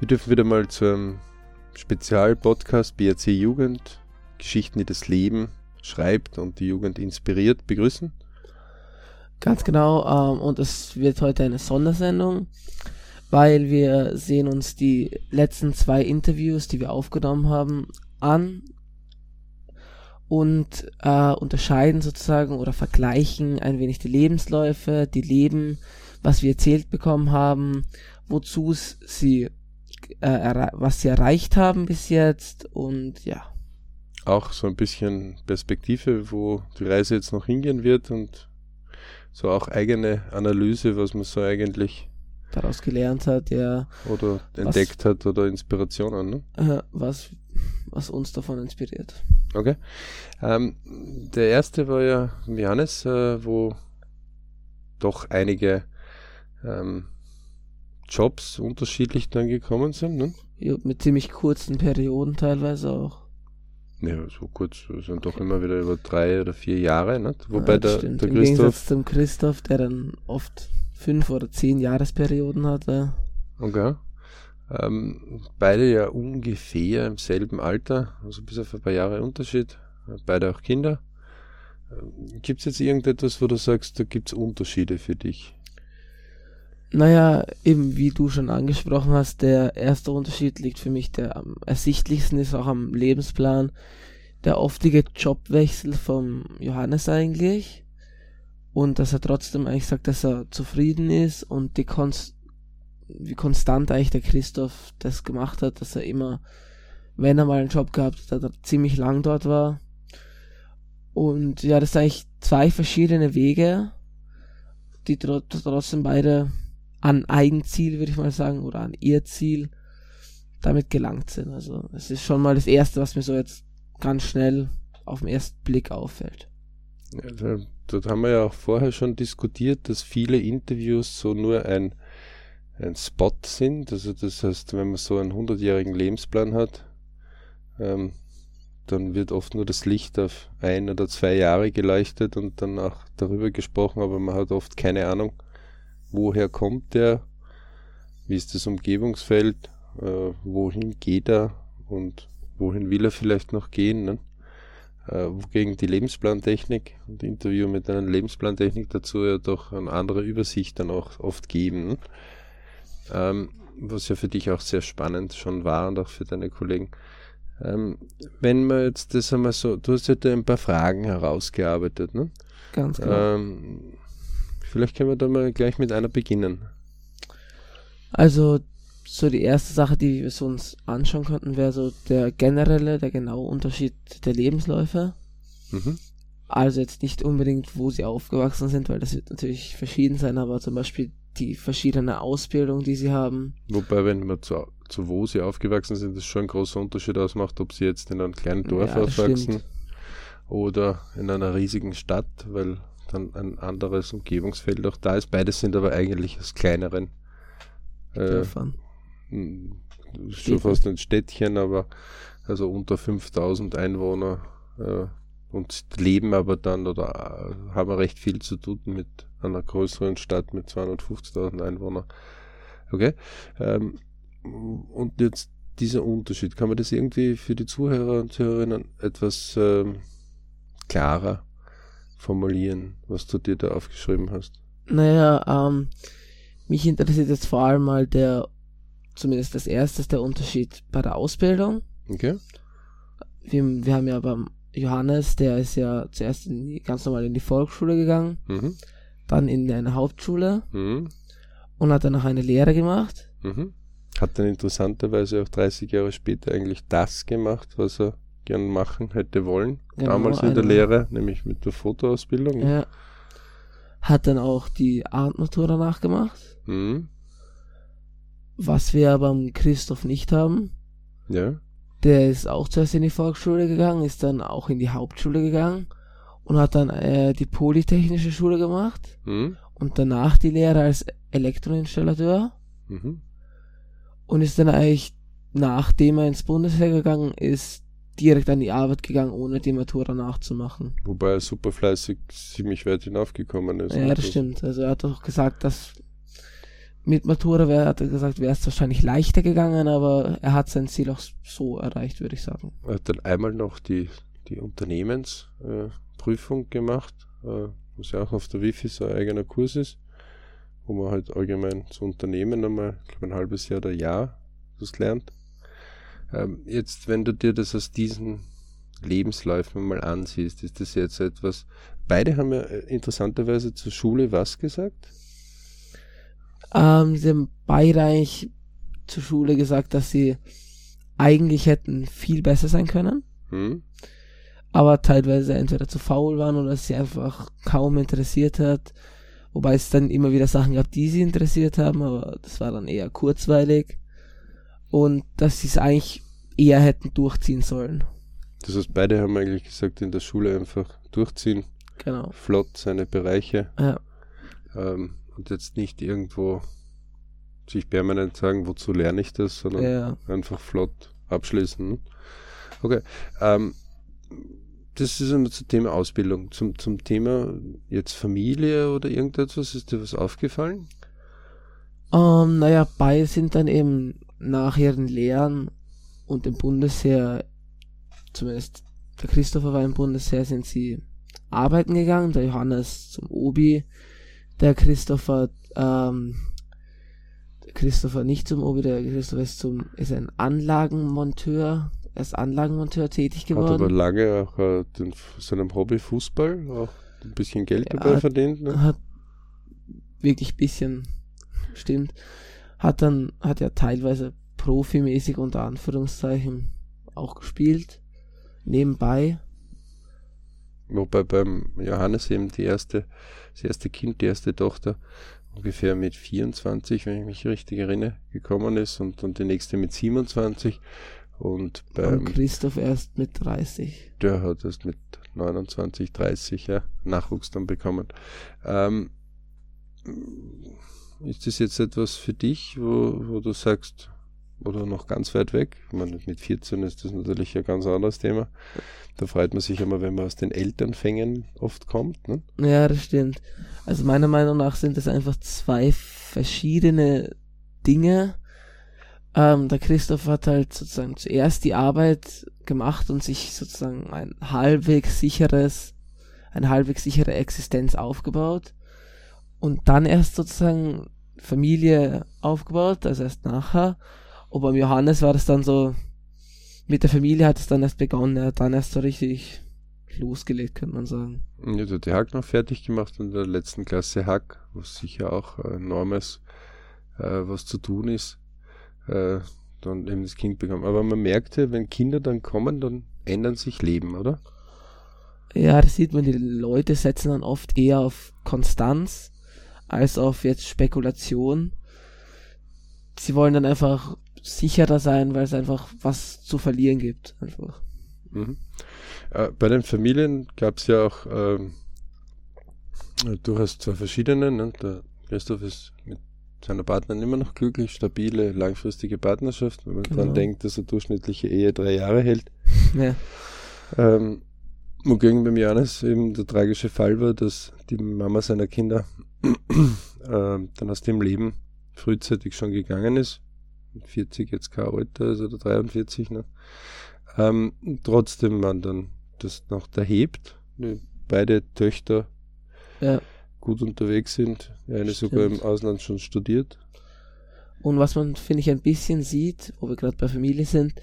Wir dürfen wieder mal zu einem Spezialpodcast BRC Jugend, Geschichten, die das Leben schreibt und die Jugend inspiriert, begrüßen. Ganz genau, ähm, und es wird heute eine Sondersendung, weil wir sehen uns die letzten zwei Interviews, die wir aufgenommen haben, an und äh, unterscheiden sozusagen oder vergleichen ein wenig die Lebensläufe, die Leben, was wir erzählt bekommen haben, wozu sie äh, was sie erreicht haben bis jetzt und ja. Auch so ein bisschen Perspektive, wo die Reise jetzt noch hingehen wird und so auch eigene Analyse, was man so eigentlich daraus gelernt hat, ja. Oder entdeckt was, hat oder Inspirationen, ne? Was, was uns davon inspiriert. Okay. Ähm, der erste war ja Johannes, äh, wo doch einige ähm, Jobs unterschiedlich dann gekommen sind, ne? Ja, mit ziemlich kurzen Perioden teilweise auch. Ja, so kurz, sind doch immer wieder über drei oder vier Jahre, ne? Wobei ja, der, stimmt. der Im Christoph. Gegensatz zum Christoph, der dann oft fünf oder zehn Jahresperioden hatte. Okay. Ähm, beide ja ungefähr im selben Alter, also bis auf ein paar Jahre Unterschied. Beide auch Kinder. Ähm, gibt es jetzt irgendetwas, wo du sagst, da gibt es Unterschiede für dich? Naja, eben wie du schon angesprochen hast, der erste Unterschied liegt für mich, der am ersichtlichsten ist auch am Lebensplan, der oftige Jobwechsel vom Johannes eigentlich und dass er trotzdem eigentlich sagt, dass er zufrieden ist und die Konst wie konstant eigentlich der Christoph das gemacht hat, dass er immer, wenn er mal einen Job gehabt hat, dass er ziemlich lang dort war. Und ja, das sind eigentlich zwei verschiedene Wege, die trotzdem beide an Eigenziel, würde ich mal sagen, oder an ihr Ziel damit gelangt sind. Also es ist schon mal das Erste, was mir so jetzt ganz schnell auf den ersten Blick auffällt. Ja, da, dort haben wir ja auch vorher schon diskutiert, dass viele Interviews so nur ein, ein Spot sind. Also das heißt, wenn man so einen 100-jährigen Lebensplan hat, ähm, dann wird oft nur das Licht auf ein oder zwei Jahre geleuchtet und dann auch darüber gesprochen, aber man hat oft keine Ahnung, woher kommt der, wie ist das Umgebungsfeld, äh, wohin geht er und wohin will er vielleicht noch gehen. Ne? Äh, wogegen die Lebensplantechnik und Interview mit einer Lebensplantechnik dazu ja doch eine andere Übersicht dann auch oft geben. Ähm, was ja für dich auch sehr spannend schon war und auch für deine Kollegen. Ähm, wenn man jetzt das einmal so, du hast ja da ein paar Fragen herausgearbeitet, ne? Ganz genau. Ähm, Vielleicht können wir da mal gleich mit einer beginnen. Also, so die erste Sache, die wir uns anschauen könnten, wäre so der generelle, der genaue Unterschied der Lebensläufe. Mhm. Also jetzt nicht unbedingt, wo sie aufgewachsen sind, weil das wird natürlich verschieden sein, aber zum Beispiel die verschiedene Ausbildung, die sie haben. Wobei, wenn man zu, zu wo sie aufgewachsen sind, das schon ein großer Unterschied ausmacht, ob sie jetzt in einem kleinen Dorf ja, aufwachsen oder in einer riesigen Stadt, weil dann ein anderes Umgebungsfeld auch da ist. Beides sind aber eigentlich aus kleineren äh, hm, schon fast ein Städtchen, aber also unter 5000 Einwohner äh, und leben aber dann oder äh, haben recht viel zu tun mit einer größeren Stadt mit 250.000 Einwohnern. Okay. Ähm, und jetzt dieser Unterschied, kann man das irgendwie für die Zuhörer und Zuhörerinnen etwas ähm, klarer formulieren, was du dir da aufgeschrieben hast? Naja, ähm, mich interessiert jetzt vor allem mal der, zumindest das erste, der Unterschied bei der Ausbildung. Okay. Wir, wir haben ja beim Johannes, der ist ja zuerst die, ganz normal in die Volksschule gegangen, mhm. dann in eine Hauptschule mhm. und hat dann noch eine Lehre gemacht. Mhm. Hat dann interessanterweise auch 30 Jahre später eigentlich das gemacht, was er gern machen hätte wollen. Genau, damals in der Lehre, nämlich mit der Fotoausbildung. Ja. Hat dann auch die Artnatur danach gemacht. Mhm. Was wir beim Christoph nicht haben. Ja. Der ist auch zuerst in die Volksschule gegangen, ist dann auch in die Hauptschule gegangen und hat dann äh, die Polytechnische Schule gemacht mhm. und danach die Lehre als Elektroinstallateur. Mhm. Und ist dann eigentlich, nachdem er ins Bundesheer gegangen ist, direkt an die Arbeit gegangen, ohne die Matura nachzumachen. Wobei er super fleißig ziemlich weit hinaufgekommen ist. Ja, das stimmt. Also er hat doch gesagt, dass mit Matura wär, hat er gesagt, wäre es wahrscheinlich leichter gegangen, aber er hat sein Ziel auch so erreicht, würde ich sagen. Er hat dann einmal noch die, die Unternehmensprüfung äh, gemacht, äh, was ja auch auf der Wifi so ein eigener Kurs ist, wo man halt allgemein zu Unternehmen einmal, ich glaube ein halbes Jahr oder Jahr das lernt. Ähm, jetzt, wenn du dir das aus diesen Lebensläufen mal ansiehst, ist das jetzt etwas, beide haben ja äh, interessanterweise zur Schule was gesagt? Ähm, sie haben beide eigentlich zur Schule gesagt, dass sie eigentlich hätten viel besser sein können. Hm. Aber teilweise entweder zu faul waren oder sie einfach kaum interessiert hat. Wobei es dann immer wieder Sachen gab, die sie interessiert haben, aber das war dann eher kurzweilig. Und dass sie es eigentlich eher hätten durchziehen sollen. Das heißt, beide haben eigentlich gesagt, in der Schule einfach durchziehen. Genau. Flott seine Bereiche. Ja. Ähm, und jetzt nicht irgendwo sich permanent sagen, wozu lerne ich das, sondern ja. einfach flott abschließen. Okay. Ähm, das ist immer zum Thema Ausbildung. Zum, zum Thema jetzt Familie oder irgendetwas, ist dir was aufgefallen? Ähm, naja, beide sind dann eben nach ihren Lehren und dem Bundesheer, zumindest der Christopher war im Bundesheer, sind sie arbeiten gegangen, der Johannes zum Obi, der Christopher, ähm, der Christopher nicht zum Obi, der Christopher ist zum, ist ein Anlagenmonteur, er ist Anlagenmonteur tätig geworden. Hat aber lange auch äh, den, seinem Hobby Fußball auch ein bisschen Geld dabei hat, verdient. Ne? Hat wirklich bisschen, stimmt. Hat dann, hat er teilweise profimäßig unter Anführungszeichen auch gespielt. Nebenbei. Wobei beim Johannes eben die erste, das erste Kind, die erste Tochter ungefähr mit 24, wenn ich mich richtig erinnere, gekommen ist und, und die nächste mit 27. Und beim und Christoph erst mit 30. Der hat erst mit 29, 30 ja, Nachwuchs dann bekommen. Ähm, ist das jetzt etwas für dich, wo, wo du sagst, oder noch ganz weit weg. Ich meine, mit 14 ist das natürlich ein ganz anderes Thema. Da freut man sich immer, wenn man aus den Elternfängen oft kommt. Ne? Ja, das stimmt. Also meiner Meinung nach sind das einfach zwei verschiedene Dinge. Ähm, der Christoph hat halt sozusagen zuerst die Arbeit gemacht und sich sozusagen ein halbwegs sicheres, eine halbwegs sichere Existenz aufgebaut und dann erst sozusagen Familie aufgebaut, also erst nachher. Und beim Johannes war das dann so, mit der Familie hat es dann erst begonnen, er hat dann erst so richtig losgelegt, könnte man sagen. Ja, hast die Hack noch fertig gemacht in der letzten Klasse Hack, was sicher auch enormes äh, was zu tun ist, äh, dann eben das Kind bekommen. Aber man merkte, wenn Kinder dann kommen, dann ändern sich Leben, oder? Ja, das sieht man, die Leute setzen dann oft eher auf Konstanz als auf jetzt Spekulation. Sie wollen dann einfach sicherer sein, weil es einfach was zu verlieren gibt. Einfach. Mhm. Äh, bei den Familien gab es ja auch ähm, durchaus zwei verschiedene. Ne? Der Christoph ist mit seiner Partnerin immer noch glücklich, stabile, langfristige Partnerschaft, wenn man genau. daran denkt, dass eine durchschnittliche Ehe drei Jahre hält. Ja. Ähm, wogegen beim Janis eben der tragische Fall war, dass die Mama seiner Kinder äh, dann aus dem Leben frühzeitig schon gegangen ist. 40 jetzt kein Alter ist oder 43, ne? Ähm, trotzdem man dann das noch da hebt, ne, beide Töchter ja. gut unterwegs sind, eine Stimmt. sogar im Ausland schon studiert. Und was man, finde ich, ein bisschen sieht, wo wir gerade bei Familie sind,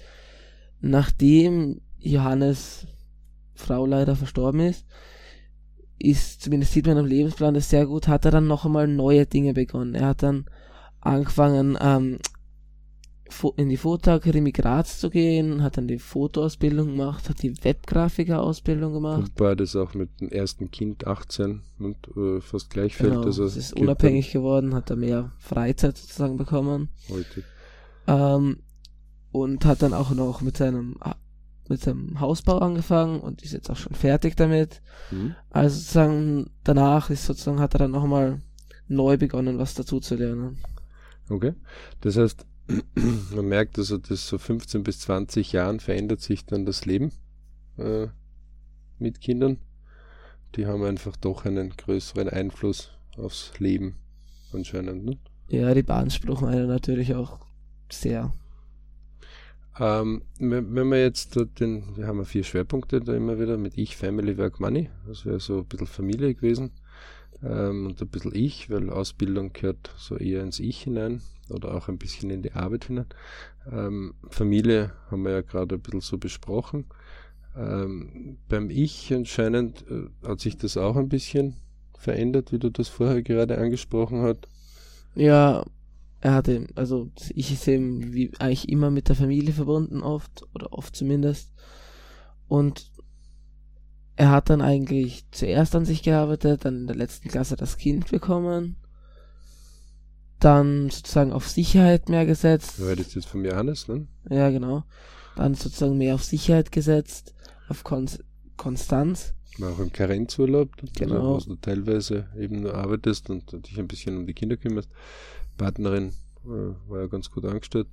nachdem Johannes Frau leider verstorben ist, ist, zumindest sieht man am Lebensplan das sehr gut, hat er dann noch einmal neue Dinge begonnen. Er hat dann angefangen, ähm, in die Fotoakademie Graz zu gehen, hat dann die Fotoausbildung gemacht, hat die Webgrafiker-Ausbildung gemacht. Und beides auch mit dem ersten Kind 18 und äh, fast gleich fällt. Genau, also ist unabhängig geworden, hat er mehr Freizeit sozusagen bekommen. Heute. Ähm, und hat dann auch noch mit seinem mit seinem Hausbau angefangen und ist jetzt auch schon fertig damit. Mhm. Also sozusagen danach ist sozusagen hat er dann nochmal neu begonnen, was dazu zu lernen. Okay. Das heißt, man merkt also, dass so 15 bis 20 Jahren verändert sich dann das Leben äh, mit Kindern. Die haben einfach doch einen größeren Einfluss aufs Leben anscheinend. Ne? Ja, die beanspruchen einen natürlich auch sehr. Ähm, wenn, wir jetzt den, wir haben vier Schwerpunkte da immer wieder mit Ich, Family, Work, Money. Das wäre so ein bisschen Familie gewesen. Ähm, und ein bisschen Ich, weil Ausbildung gehört so eher ins Ich hinein oder auch ein bisschen in die Arbeit hinein. Ähm, Familie haben wir ja gerade ein bisschen so besprochen. Ähm, beim Ich anscheinend äh, hat sich das auch ein bisschen verändert, wie du das vorher gerade angesprochen hast. Ja, er hatte, also ich ist eben wie eigentlich immer mit der Familie verbunden oft, oder oft zumindest. Und er hat dann eigentlich zuerst an sich gearbeitet, dann in der letzten Klasse das Kind bekommen, dann sozusagen auf Sicherheit mehr gesetzt. Du redest jetzt von Johannes, ne? Ja, genau. Dann sozusagen mehr auf Sicherheit gesetzt, auf Kon Konstanz. War auch im Karenzurlaub, Genau. wo du teilweise eben nur arbeitest und dich ein bisschen um die Kinder kümmerst. Partnerin äh, war ja ganz gut angestellt.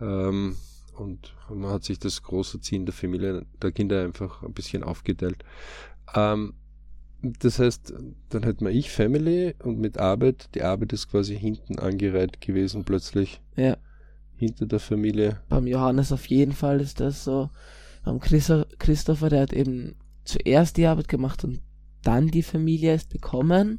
Ähm, und man hat sich das große Ziehen der Familie, der Kinder einfach ein bisschen aufgeteilt. Ähm, das heißt, dann hätten wir ich Family und mit Arbeit, die Arbeit ist quasi hinten angereiht gewesen plötzlich. Ja. Hinter der Familie. Beim Johannes auf jeden Fall ist das so. Beim Christopher, der hat eben zuerst die Arbeit gemacht und dann die Familie erst bekommen.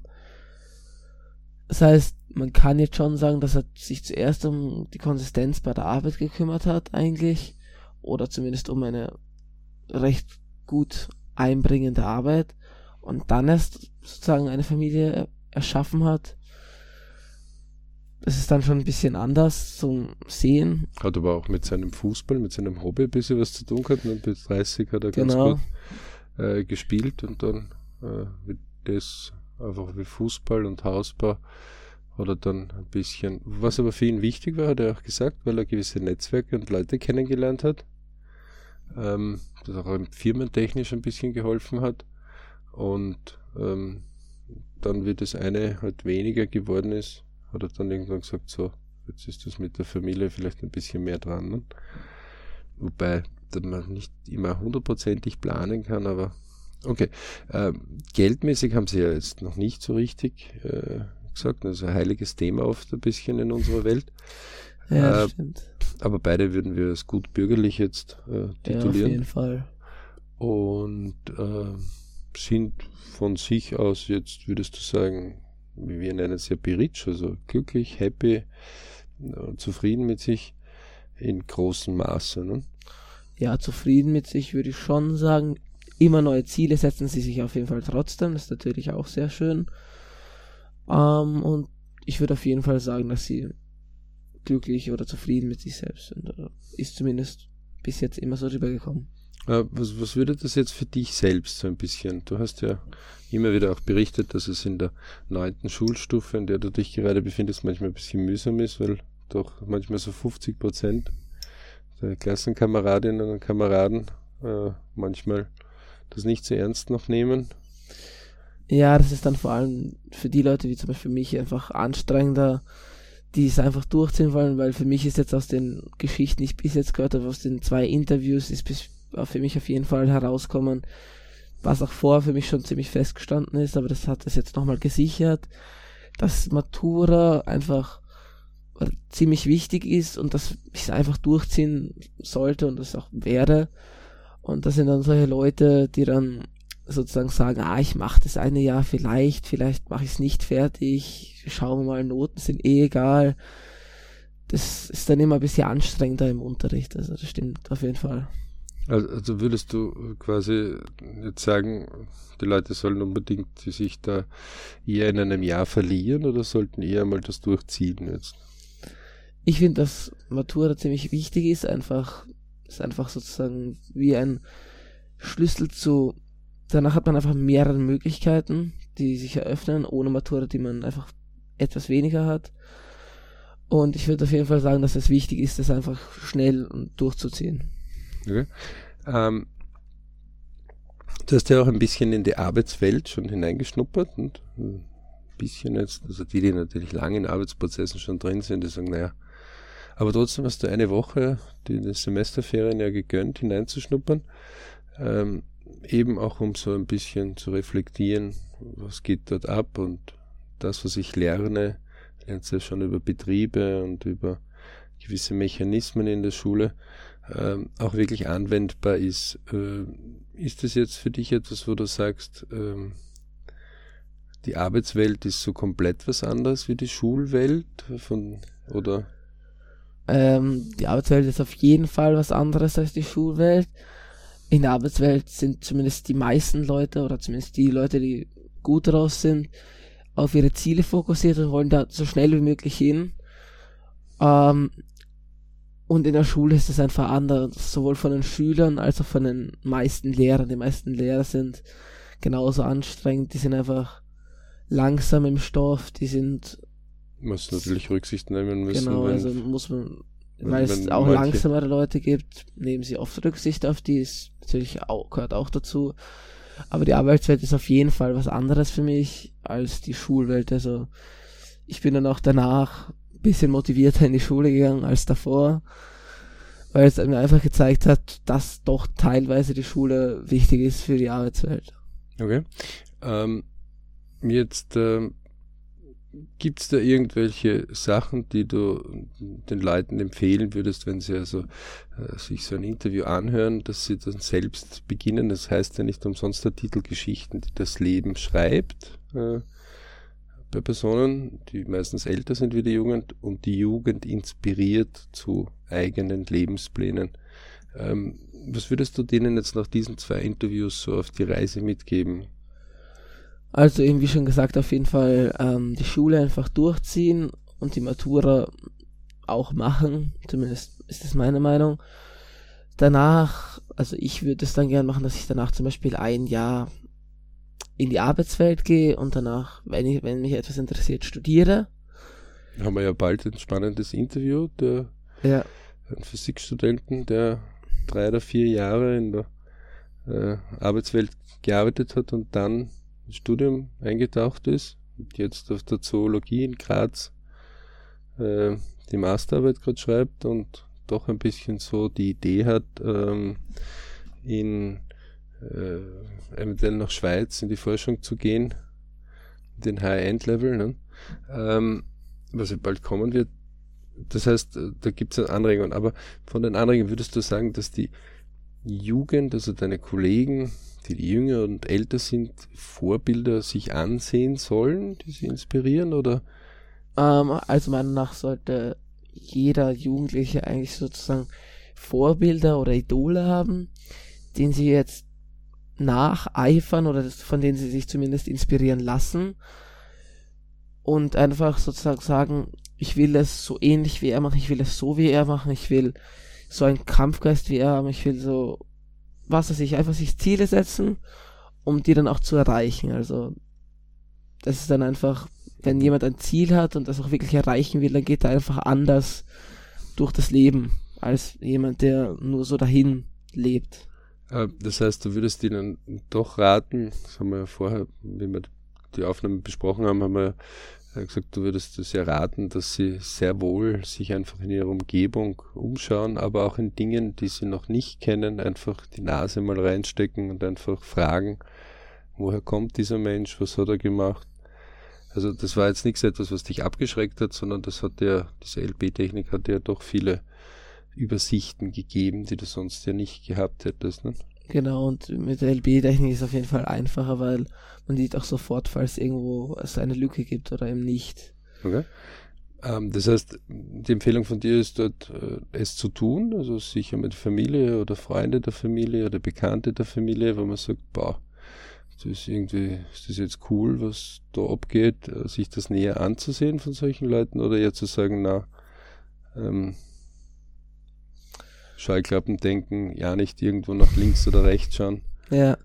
Das heißt, man kann jetzt schon sagen, dass er sich zuerst um die Konsistenz bei der Arbeit gekümmert hat, eigentlich. Oder zumindest um eine recht gut einbringende Arbeit. Und dann erst sozusagen eine Familie erschaffen hat. Das ist dann schon ein bisschen anders zum Sehen. Hat aber auch mit seinem Fußball, mit seinem Hobby ein bisschen was zu tun gehabt. Mit 30 hat er ganz Genau. gut äh, gespielt und dann äh, wird das einfach wie Fußball und Hausbau hat er dann ein bisschen, was aber für ihn wichtig war, hat er auch gesagt, weil er gewisse Netzwerke und Leute kennengelernt hat, ähm, das auch ihm firmentechnisch ein bisschen geholfen hat und ähm, dann wie das eine halt weniger geworden ist, hat er dann irgendwann gesagt, so, jetzt ist das mit der Familie vielleicht ein bisschen mehr dran. Ne? Wobei man nicht immer hundertprozentig planen kann, aber okay. Ähm, geldmäßig haben sie ja jetzt noch nicht so richtig äh, gesagt, das ist ein heiliges Thema oft ein bisschen in unserer Welt. Ja, Äh, stimmt. Aber beide würden wir als gut bürgerlich jetzt äh, Ja, auf titulieren jeden Fall. und äh, sind von sich aus jetzt, würdest du sagen, wie wir nennen es ja berich, also glücklich, happy, äh, zufrieden mit sich in großem Maße. Ne? Ja, zufrieden mit sich würde ich schon sagen. Immer neue Ziele setzen sie sich auf jeden Fall trotzdem. Das ist natürlich auch sehr schön. Ähm, und ich würde auf jeden Fall sagen, dass sie glücklich oder zufrieden mit sich selbst sind. Oder ist zumindest bis jetzt immer so rübergekommen. Äh, was, was würde das jetzt für dich selbst so ein bisschen? Du hast ja immer wieder auch berichtet, dass es in der neunten Schulstufe, in der du dich gerade befindest, manchmal ein bisschen mühsam ist, weil doch manchmal so 50 Prozent der Klassenkameradinnen und Kameraden äh, manchmal das nicht so ernst noch nehmen. Ja, das ist dann vor allem für die Leute wie zum Beispiel mich einfach anstrengender, die es einfach durchziehen wollen, weil für mich ist jetzt aus den Geschichten, die ich bis jetzt gehört habe, aus den zwei Interviews, ist bis, für mich auf jeden Fall herauskommen, was auch vorher für mich schon ziemlich festgestanden ist, aber das hat es jetzt nochmal gesichert, dass Matura einfach ziemlich wichtig ist und dass ich es einfach durchziehen sollte und das auch werde. Und das sind dann solche Leute, die dann sozusagen sagen, ah, ich mache das eine Jahr vielleicht, vielleicht mache ich es nicht fertig, schauen wir mal, Noten sind eh egal. Das ist dann immer ein bisschen anstrengender im Unterricht, also das stimmt auf jeden Fall. Also, also würdest du quasi jetzt sagen, die Leute sollen unbedingt sich da eher in einem Jahr verlieren oder sollten eher mal das durchziehen jetzt? Ich finde, dass Matura ziemlich wichtig ist, einfach, ist einfach sozusagen wie ein Schlüssel zu, danach hat man einfach mehrere Möglichkeiten, die sich eröffnen, ohne Matura, die man einfach etwas weniger hat. Und ich würde auf jeden Fall sagen, dass es wichtig ist, das einfach schnell durchzuziehen. Okay. Ähm, du hast ja auch ein bisschen in die Arbeitswelt schon hineingeschnuppert und ein bisschen jetzt, also die, die natürlich lange in Arbeitsprozessen schon drin sind, die sagen, naja, aber trotzdem hast du eine Woche, die, die Semesterferien ja gegönnt, hineinzuschnuppern. Ähm, eben auch um so ein bisschen zu reflektieren, was geht dort ab und das, was ich lerne, lernst ja schon über Betriebe und über gewisse Mechanismen in der Schule, ähm, auch wirklich anwendbar ist. Äh, ist das jetzt für dich etwas, wo du sagst, ähm, die Arbeitswelt ist so komplett was anderes wie die Schulwelt von oder ähm, die Arbeitswelt ist auf jeden Fall was anderes als die Schulwelt. In der Arbeitswelt sind zumindest die meisten Leute oder zumindest die Leute, die gut drauf sind, auf ihre Ziele fokussiert und wollen da so schnell wie möglich hin. Ähm, und in der Schule ist es einfach anders, sowohl von den Schülern als auch von den meisten Lehrern. Die meisten Lehrer sind genauso anstrengend, die sind einfach langsam im Stoff, die sind. Muss natürlich Rücksicht nehmen müssen. Genau, also muss man, weil es auch manche... langsamere Leute gibt, nehmen sie oft Rücksicht auf die, ist natürlich auch, gehört auch dazu. Aber die Arbeitswelt ist auf jeden Fall was anderes für mich als die Schulwelt. Also ich bin dann auch danach ein bisschen motivierter in die Schule gegangen als davor, weil es mir einfach gezeigt hat, dass doch teilweise die Schule wichtig ist für die Arbeitswelt. Okay. Ähm, Jetzt äh, gibt es da irgendwelche Sachen, die du den Leuten empfehlen würdest, wenn sie also äh, sich so ein Interview anhören, dass sie dann selbst beginnen? Das heißt ja nicht umsonst der Titel Geschichten, die das Leben schreibt. Äh, bei Personen, die meistens älter sind wie die Jugend und die Jugend inspiriert zu eigenen Lebensplänen. Ähm, was würdest du denen jetzt nach diesen zwei Interviews so auf die Reise mitgeben? Also eben wie schon gesagt, auf jeden Fall ähm, die Schule einfach durchziehen und die Matura auch machen. Zumindest ist das meine Meinung. Danach, also ich würde es dann gerne machen, dass ich danach zum Beispiel ein Jahr in die Arbeitswelt gehe und danach, wenn, ich, wenn mich etwas interessiert, studiere. Haben wir ja bald ein spannendes Interview, der ja. ein Physikstudenten, der drei oder vier Jahre in der äh, Arbeitswelt gearbeitet hat und dann Studium eingetaucht ist und jetzt auf der Zoologie in Graz äh, die Masterarbeit gerade schreibt und doch ein bisschen so die Idee hat, ähm, in äh, eventuell nach Schweiz in die Forschung zu gehen, den High-End-Level, ne? ähm, was ja bald kommen wird. Das heißt, da gibt es Anregungen, aber von den Anregungen würdest du sagen, dass die Jugend, also deine Kollegen, die jünger und älter sind, Vorbilder sich ansehen sollen, die sie inspirieren oder? Ähm, also meiner nach sollte jeder Jugendliche eigentlich sozusagen Vorbilder oder Idole haben, den sie jetzt nacheifern oder von denen sie sich zumindest inspirieren lassen und einfach sozusagen sagen, ich will es so ähnlich wie er machen, ich will es so wie er machen, ich will so einen Kampfgeist wie er haben, ich will so was weiß ich, einfach sich Ziele setzen, um die dann auch zu erreichen. Also das ist dann einfach, wenn jemand ein Ziel hat und das auch wirklich erreichen will, dann geht er einfach anders durch das Leben als jemand, der nur so dahin lebt. Äh, das heißt, du würdest ihnen doch raten, das haben wir ja vorher, wie wir die Aufnahme besprochen haben, haben wir er hat gesagt, du würdest es ja raten, dass sie sehr wohl sich einfach in ihrer Umgebung umschauen, aber auch in Dingen, die sie noch nicht kennen, einfach die Nase mal reinstecken und einfach fragen, woher kommt dieser Mensch, was hat er gemacht. Also das war jetzt nichts etwas, was dich abgeschreckt hat, sondern das hat ja, diese LP-Technik hat ja doch viele Übersichten gegeben, die du sonst ja nicht gehabt hättest. Ne? Genau, und mit der LB-Technik ist es auf jeden Fall einfacher, weil man sieht auch sofort, falls irgendwo es eine Lücke gibt oder eben nicht. Okay. Ähm, das heißt, die Empfehlung von dir ist dort, äh, es zu tun, also sicher mit Familie oder Freunde der Familie oder Bekannte der Familie, wo man sagt, boah, das ist irgendwie, ist das jetzt cool, was da abgeht, äh, sich das näher anzusehen von solchen Leuten oder eher zu sagen, na, ähm, Schallklappen denken, ja nicht irgendwo nach links oder rechts schauen. Ja,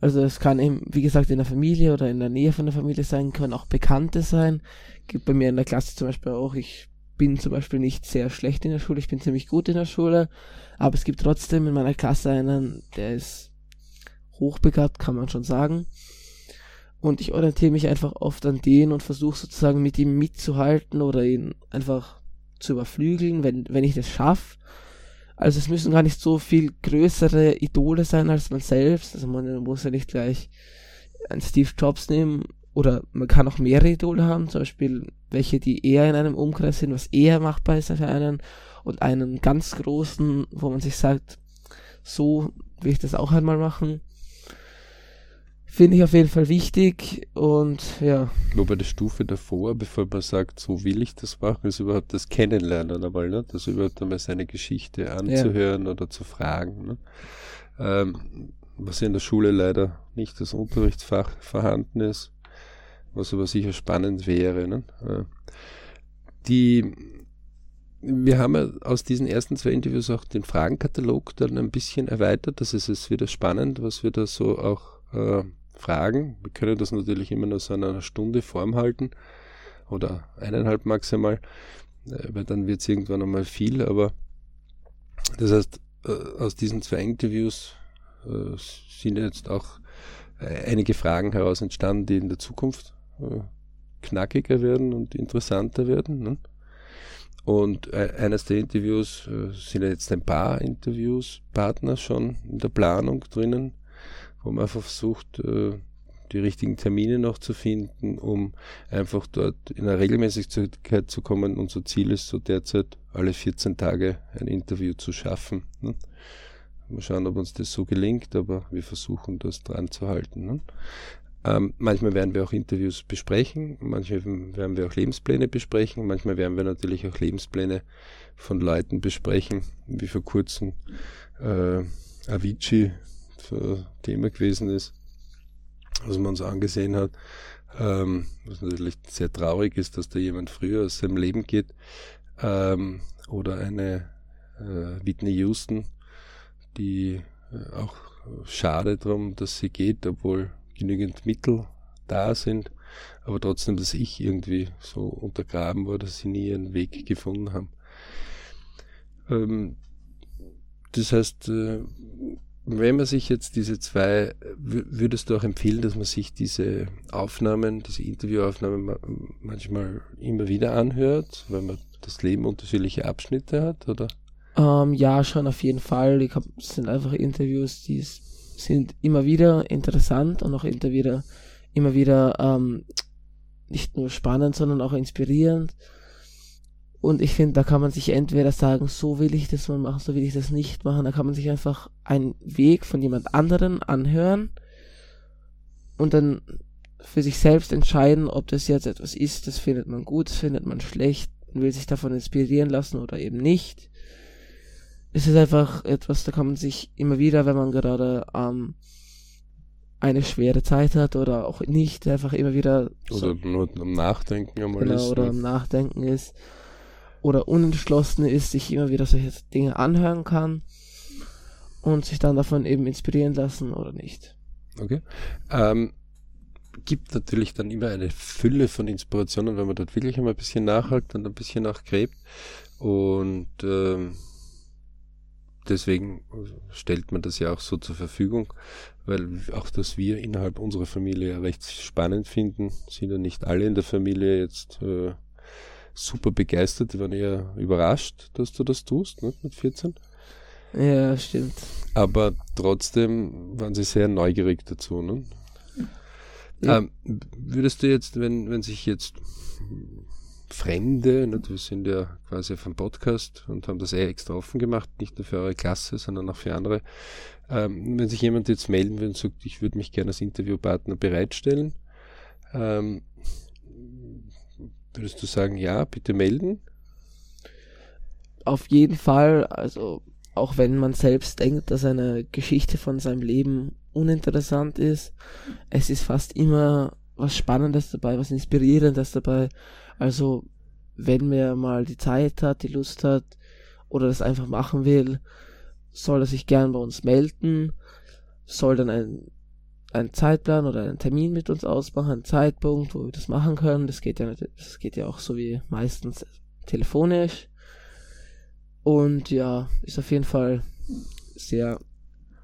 also es kann eben, wie gesagt, in der Familie oder in der Nähe von der Familie sein, können auch Bekannte sein. Gibt bei mir in der Klasse zum Beispiel auch, ich bin zum Beispiel nicht sehr schlecht in der Schule, ich bin ziemlich gut in der Schule, aber es gibt trotzdem in meiner Klasse einen, der ist hochbegabt, kann man schon sagen. Und ich orientiere mich einfach oft an den und versuche sozusagen mit ihm mitzuhalten oder ihn einfach zu überflügeln, wenn, wenn ich das schaffe. Also es müssen gar nicht so viel größere Idole sein als man selbst. Also man muss ja nicht gleich einen Steve Jobs nehmen oder man kann auch mehrere Idole haben, zum Beispiel welche, die eher in einem Umkreis sind, was eher machbar ist für einen und einen ganz großen, wo man sich sagt, so will ich das auch einmal machen. Finde ich auf jeden Fall wichtig und ja. Wobei die Stufe davor, bevor man sagt, so will ich das machen, ist überhaupt das Kennenlernen einmal, ne? Das überhaupt einmal seine Geschichte anzuhören ja. oder zu fragen. Ne? Ähm, was in der Schule leider nicht das Unterrichtsfach vorhanden ist, was aber sicher spannend wäre. Ne? Äh, die, wir haben ja aus diesen ersten zwei Interviews auch den Fragenkatalog dann ein bisschen erweitert. Das ist es wieder spannend, was wir da so auch äh, fragen. Wir können das natürlich immer nur so in einer Stunde Form halten oder eineinhalb maximal, äh, weil dann wird es irgendwann einmal viel. Aber das heißt, äh, aus diesen zwei Interviews äh, sind jetzt auch einige Fragen heraus entstanden, die in der Zukunft knackiger werden und interessanter werden. Ne? Und eines der Interviews sind jetzt ein paar Interviews, Partner schon in der Planung drinnen, wo man einfach versucht, die richtigen Termine noch zu finden, um einfach dort in eine Regelmäßigkeit zu kommen. Unser Ziel ist so derzeit alle 14 Tage ein Interview zu schaffen. Ne? Mal schauen, ob uns das so gelingt, aber wir versuchen das dran zu halten. Ne? Ähm, manchmal werden wir auch Interviews besprechen, manchmal werden wir auch Lebenspläne besprechen, manchmal werden wir natürlich auch Lebenspläne von Leuten besprechen, wie vor kurzem äh, Avicii so Thema gewesen ist, was man uns angesehen hat. Ähm, was natürlich sehr traurig ist, dass da jemand früher aus seinem Leben geht. Ähm, oder eine äh, Whitney Houston, die äh, auch schade drum, dass sie geht, obwohl genügend Mittel da sind, aber trotzdem, dass ich irgendwie so untergraben war, dass sie nie ihren Weg gefunden haben. Ähm, das heißt, äh, wenn man sich jetzt diese zwei, würdest du auch empfehlen, dass man sich diese Aufnahmen, diese Interviewaufnahmen manchmal immer wieder anhört, weil man das Leben unterschiedliche Abschnitte hat, oder? Ähm, ja, schon auf jeden Fall. Ich hab, es sind einfach Interviews, die sind immer wieder interessant und auch immer wieder, immer wieder ähm, nicht nur spannend, sondern auch inspirierend. Und ich finde, da kann man sich entweder sagen, so will ich das mal machen, so will ich das nicht machen. Da kann man sich einfach einen Weg von jemand anderen anhören und dann für sich selbst entscheiden, ob das jetzt etwas ist, das findet man gut, das findet man schlecht, will sich davon inspirieren lassen oder eben nicht es ist einfach etwas, da kann man sich immer wieder, wenn man gerade ähm, eine schwere Zeit hat oder auch nicht, einfach immer wieder. Oder so, nur am Nachdenken einmal genau, ist. Oder ne? am Nachdenken ist. Oder unentschlossen ist, sich immer wieder solche Dinge anhören kann und sich dann davon eben inspirieren lassen oder nicht. Okay. Ähm, gibt natürlich dann immer eine Fülle von Inspirationen, wenn man dort wirklich einmal ein bisschen nachhakt und ein bisschen nachgräbt. Und ähm, deswegen stellt man das ja auch so zur Verfügung, weil auch das wir innerhalb unserer Familie recht spannend finden, sind ja nicht alle in der Familie jetzt äh, super begeistert, die waren eher überrascht, dass du das tust, ne, mit 14. Ja, stimmt. Aber trotzdem waren sie sehr neugierig dazu. Ne? Ja. Ähm, würdest du jetzt, wenn, wenn sich jetzt Fremde, ne, wir sind ja quasi auf einem Podcast und haben das eh extra offen gemacht, nicht nur für eure Klasse, sondern auch für andere. Ähm, wenn sich jemand jetzt melden würde und sagt, ich würde mich gerne als Interviewpartner bereitstellen, ähm, würdest du sagen, ja, bitte melden? Auf jeden Fall, also auch wenn man selbst denkt, dass eine Geschichte von seinem Leben uninteressant ist, es ist fast immer was Spannendes dabei, was Inspirierendes dabei. Also, wenn mir mal die Zeit hat, die Lust hat oder das einfach machen will, soll er sich gern bei uns melden, soll dann ein, einen Zeitplan oder einen Termin mit uns ausmachen, einen Zeitpunkt, wo wir das machen können. Das geht ja, das geht ja auch so wie meistens telefonisch. Und ja, ist auf jeden Fall sehr,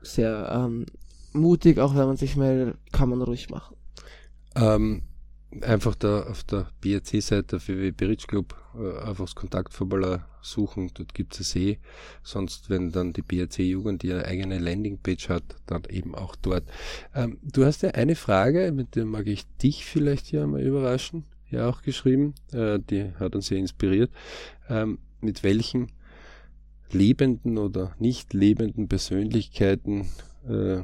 sehr ähm, mutig, auch wenn man sich meldet, kann man ruhig machen. Ähm, einfach da auf der BRC-Seite für Beritsch Club äh, einfach das Kontaktformular suchen, dort gibt es eh. Sonst, wenn dann die BRC-Jugend ihre eigene Landingpage hat, dann eben auch dort. Ähm, du hast ja eine Frage, mit der mag ich dich vielleicht hier mal überraschen, ja auch geschrieben, äh, die hat uns sehr inspiriert. Ähm, mit welchen lebenden oder nicht lebenden Persönlichkeiten äh,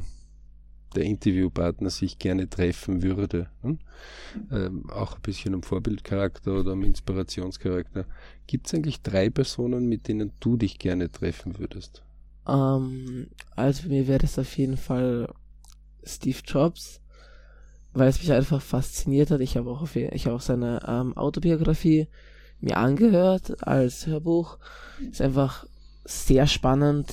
der Interviewpartner sich gerne treffen würde. Hm? Ähm, auch ein bisschen um Vorbildcharakter oder um Inspirationscharakter. Gibt es eigentlich drei Personen, mit denen du dich gerne treffen würdest? Ähm, also mir wäre es auf jeden Fall Steve Jobs, weil es mich einfach fasziniert hat. Ich habe auch, hab auch seine ähm, Autobiografie mir angehört als Hörbuch. Ist einfach sehr spannend,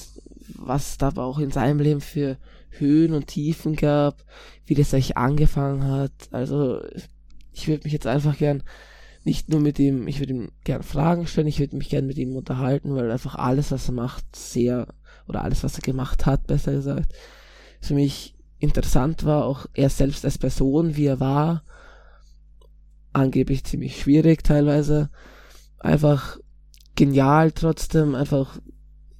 was da auch in seinem Leben für Höhen und Tiefen gab, wie das eigentlich angefangen hat. Also ich würde mich jetzt einfach gern nicht nur mit ihm, ich würde ihm gern Fragen stellen, ich würde mich gern mit ihm unterhalten, weil einfach alles, was er macht, sehr, oder alles, was er gemacht hat, besser gesagt, für mich interessant war, auch er selbst als Person, wie er war, angeblich ziemlich schwierig teilweise, einfach genial trotzdem, einfach,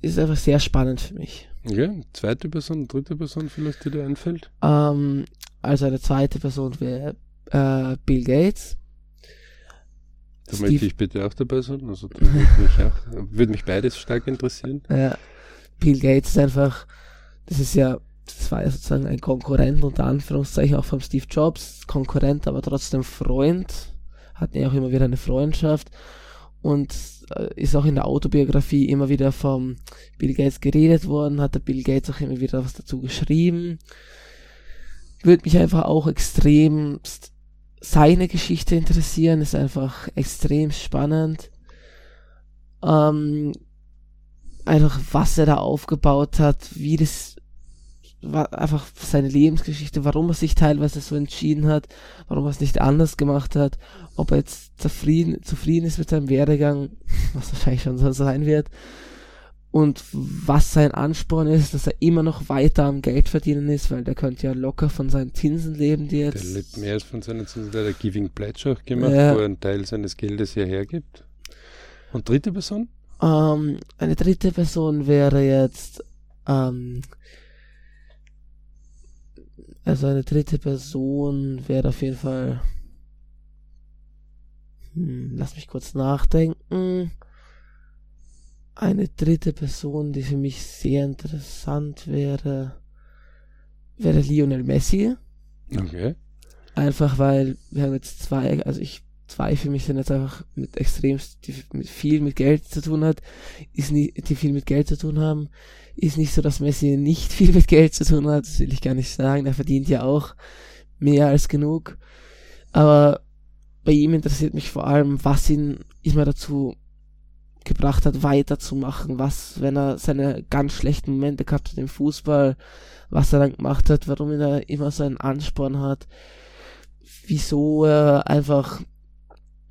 ist einfach sehr spannend für mich. Ja, zweite Person, dritte Person vielleicht, die dir einfällt? Ähm, also eine zweite Person wäre äh, Bill Gates. Da Steve möchte ich bitte auch dabei sein. Also da würde mich, auch, würde mich beides stark interessieren. Ja, Bill Gates ist einfach, das ist ja, das war ja sozusagen ein Konkurrent unter Anführungszeichen auch vom Steve Jobs, Konkurrent, aber trotzdem Freund, hatten ja auch immer wieder eine Freundschaft und ist auch in der Autobiografie immer wieder vom Bill Gates geredet worden, hat der Bill Gates auch immer wieder was dazu geschrieben. Würde mich einfach auch extrem seine Geschichte interessieren, ist einfach extrem spannend. Ähm, einfach was er da aufgebaut hat, wie das war einfach seine Lebensgeschichte, warum er sich teilweise so entschieden hat, warum er es nicht anders gemacht hat, ob er jetzt zufrieden, zufrieden ist mit seinem Werdegang, was wahrscheinlich schon so sein wird, und was sein Ansporn ist, dass er immer noch weiter am Geld verdienen ist, weil der könnte ja locker von seinen Zinsen leben, die jetzt. Der lebt mehr als von seinen Zinsen, der hat Giving Pledge auch gemacht, ja. wo er einen Teil seines Geldes hierher gibt. Und dritte Person? Ähm, eine dritte Person wäre jetzt ähm, also eine dritte Person wäre auf jeden Fall. Hm, lass mich kurz nachdenken. Eine dritte Person, die für mich sehr interessant wäre, wäre Lionel Messi. Okay. Einfach weil wir haben jetzt zwei, also ich zwei mich sind jetzt einfach mit extrem mit viel mit Geld zu tun hat, ist nie, die viel mit Geld zu tun haben, ist nicht so, dass Messi nicht viel mit Geld zu tun hat, das will ich gar nicht sagen, er verdient ja auch mehr als genug. Aber bei ihm interessiert mich vor allem, was ihn immer dazu gebracht hat, weiterzumachen, was, wenn er seine ganz schlechten Momente gehabt hat im Fußball, was er dann gemacht hat, warum er immer so einen Ansporn hat, wieso er einfach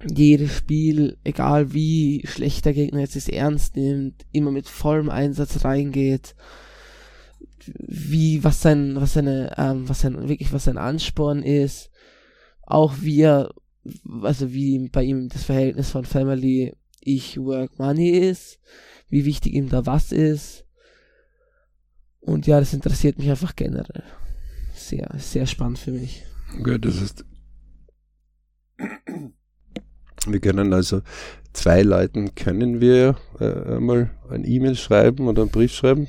jedes Spiel, egal wie schlecht der Gegner jetzt ist, ernst nimmt, immer mit vollem Einsatz reingeht, wie, was sein, was seine, ähm, was sein, wirklich, was sein Ansporn ist, auch wie er, also wie bei ihm das Verhältnis von Family, ich, Work, Money ist, wie wichtig ihm da was ist. Und ja, das interessiert mich einfach generell. Sehr, sehr spannend für mich. Gut, das ist wir können also zwei Leuten können wir äh, einmal ein E-Mail schreiben oder einen Brief schreiben.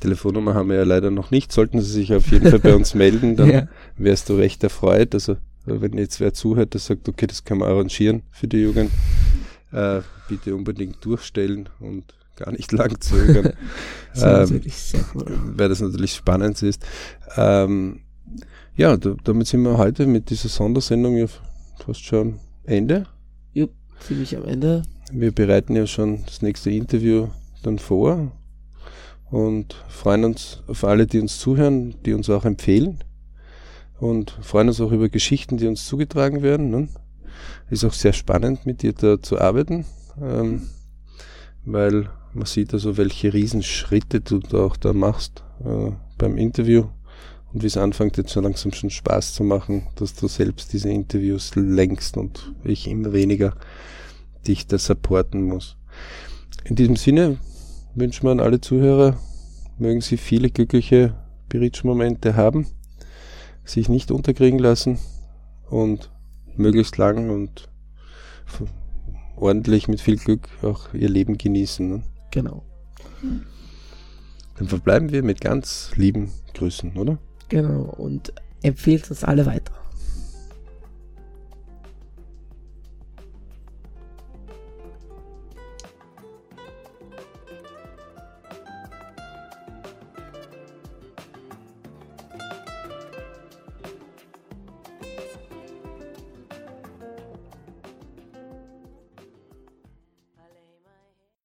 Telefonnummer haben wir ja leider noch nicht. Sollten Sie sich auf jeden Fall bei uns melden, dann ja. wärst du recht erfreut. Also wenn jetzt wer zuhört, der sagt, okay, das kann man arrangieren für die Jugend, äh, bitte unbedingt durchstellen und gar nicht lang zögern. ähm, weil das natürlich spannend ist. Ähm, ja, da, damit sind wir heute mit dieser Sondersendung ja fast schon Ende ziemlich am Ende. Wir bereiten ja schon das nächste Interview dann vor und freuen uns auf alle, die uns zuhören, die uns auch empfehlen und freuen uns auch über Geschichten, die uns zugetragen werden. Ne? Ist auch sehr spannend, mit dir da zu arbeiten, ähm, weil man sieht also, welche Riesenschritte du da auch da machst äh, beim Interview und wie es anfängt jetzt so langsam schon Spaß zu machen, dass du selbst diese Interviews längst und ich immer weniger dich da supporten muss. In diesem Sinne wünschen wir an alle Zuhörer, mögen sie viele glückliche Beritsch-Momente haben, sich nicht unterkriegen lassen und möglichst lang und ordentlich mit viel Glück auch ihr Leben genießen. Ne? Genau. Dann verbleiben wir mit ganz lieben Grüßen, oder? Genau. Und empfehlt uns alle weiter.